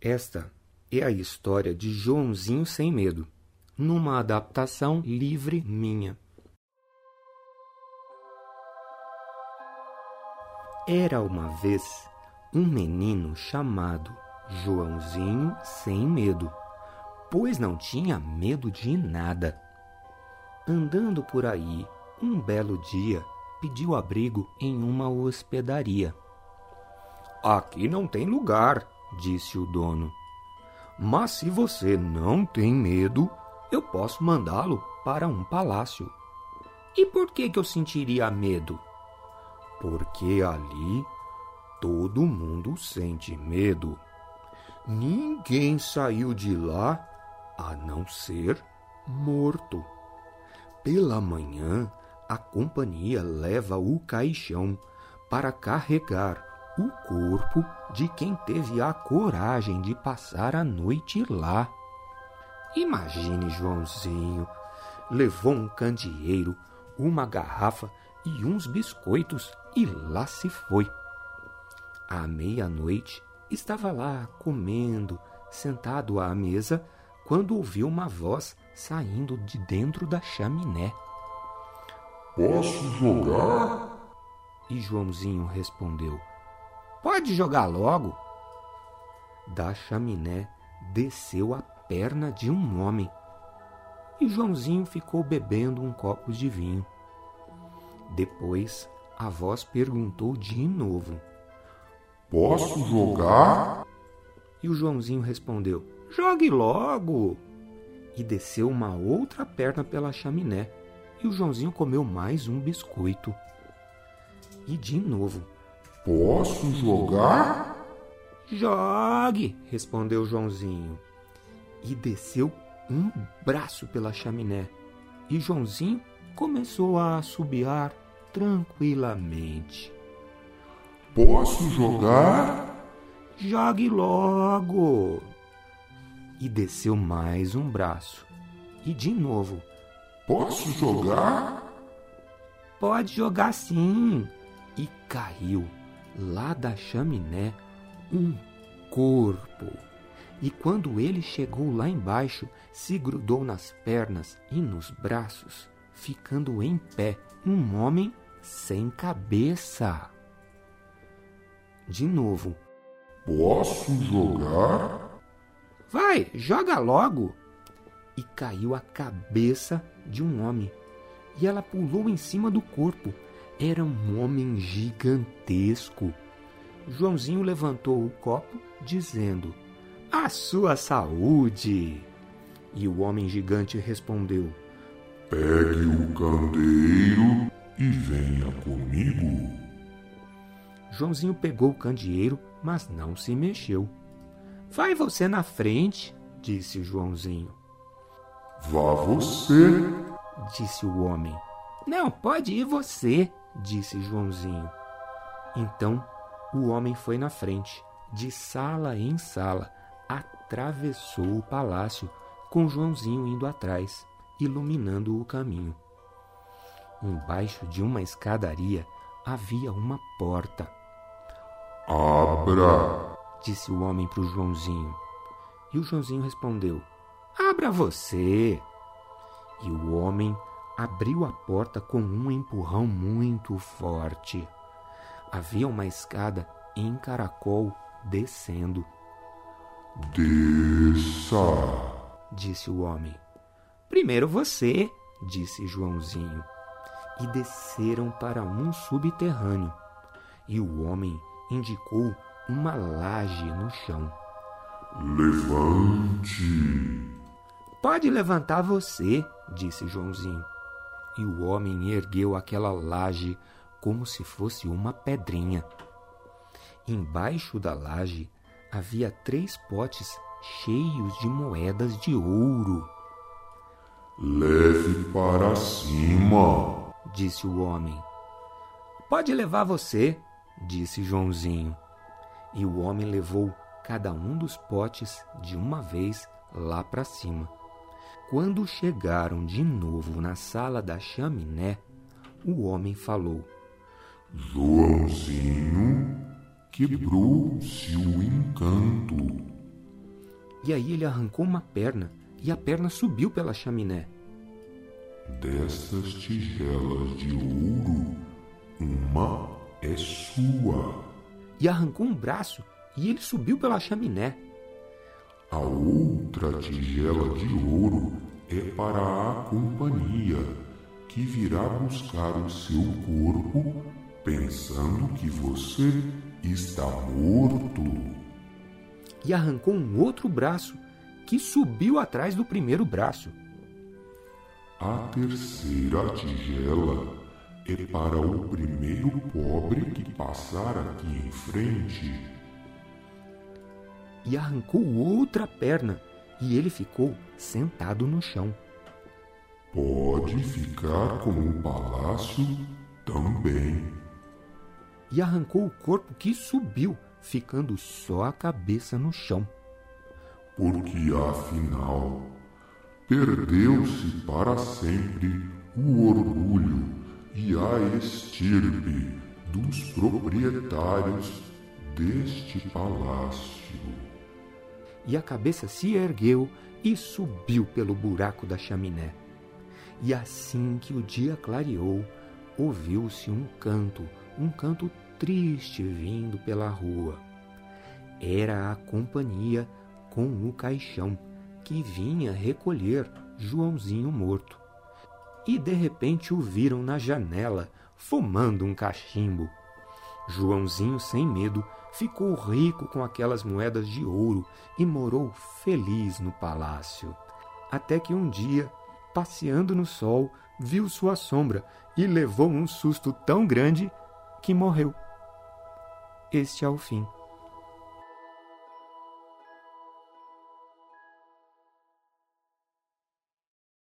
Esta é a história de Joãozinho Sem Medo, numa adaptação livre minha. Era uma vez um menino chamado Joãozinho Sem Medo, pois não tinha medo de nada. Andando por aí, um belo dia, pediu abrigo em uma hospedaria. Aqui não tem lugar, disse o dono. Mas se você não tem medo, eu posso mandá-lo para um palácio. E por que, que eu sentiria medo? Porque ali todo mundo sente medo. Ninguém saiu de lá a não ser morto. Pela manhã, a companhia leva o caixão para carregar o corpo de quem teve a coragem de passar a noite lá. Imagine Joãozinho. Levou um candeeiro, uma garrafa e uns biscoitos e lá se foi. À meia-noite, estava lá comendo, sentado à mesa, quando ouviu uma voz saindo de dentro da chaminé. Posso jogar? E Joãozinho respondeu: Pode jogar logo. Da chaminé desceu a perna de um homem e Joãozinho ficou bebendo um copo de vinho. Depois a voz perguntou de novo: Posso jogar? E o Joãozinho respondeu: Jogue logo! E desceu uma outra perna pela chaminé. E o Joãozinho comeu mais um biscoito. E de novo: Posso jogar? Jogue! respondeu Joãozinho. E desceu um braço pela chaminé. E Joãozinho começou a assobiar tranquilamente. Posso jogar? Jogue logo! E desceu mais um braço. E de novo. Posso jogar? Pode jogar sim! E caiu lá da chaminé um corpo. E quando ele chegou lá embaixo, se grudou nas pernas e nos braços, ficando em pé um homem sem cabeça. De novo. Posso jogar? Vai, joga logo! E caiu a cabeça de um homem. E ela pulou em cima do corpo. Era um homem gigantesco. Joãozinho levantou o copo, dizendo: A sua saúde! E o homem gigante respondeu: Pegue o candeeiro e venha comigo. Joãozinho pegou o candeeiro, mas não se mexeu. Vai você na frente, disse Joãozinho. Vá você, disse o homem. Não, pode ir você, disse Joãozinho. Então o homem foi na frente, de sala em sala, atravessou o palácio, com Joãozinho indo atrás, iluminando o caminho. Embaixo de uma escadaria havia uma porta. Abra, disse o homem para o Joãozinho. E o Joãozinho respondeu: Abra você. E o homem abriu a porta com um empurrão muito forte. Havia uma escada em caracol descendo. Desça, disse o homem. Primeiro você, disse Joãozinho. E desceram para um subterrâneo. E o homem indicou uma laje no chão. Levante. Pode levantar você, disse Joãozinho. E o homem ergueu aquela laje como se fosse uma pedrinha. Embaixo da laje havia três potes cheios de moedas de ouro. Leve para cima, disse o homem. Pode levar você, disse Joãozinho. E o homem levou cada um dos potes de uma vez lá para cima. Quando chegaram de novo na sala da chaminé, o homem falou: Joãozinho quebrou-se o encanto. E aí ele arrancou uma perna e a perna subiu pela chaminé. Dessas tigelas de ouro, uma é sua. E arrancou um braço e ele subiu pela chaminé. A outra tigela de ouro é para a companhia, que virá buscar o seu corpo pensando que você está morto. E arrancou um outro braço que subiu atrás do primeiro braço. A terceira tigela é para o primeiro pobre que passar aqui em frente. E arrancou outra perna e ele ficou sentado no chão. Pode ficar com o palácio também. E arrancou o corpo que subiu, ficando só a cabeça no chão. Porque afinal, perdeu-se para sempre o orgulho e a estirpe dos proprietários deste palácio. E a cabeça se ergueu e subiu pelo buraco da chaminé. E assim que o dia clareou, ouviu-se um canto, um canto triste vindo pela rua. Era a companhia com o caixão que vinha recolher Joãozinho morto. E de repente o viram na janela, fumando um cachimbo. Joãozinho, sem medo, ficou rico com aquelas moedas de ouro e morou feliz no palácio. Até que um dia, passeando no sol, viu sua sombra e levou um susto tão grande que morreu. Este é o fim.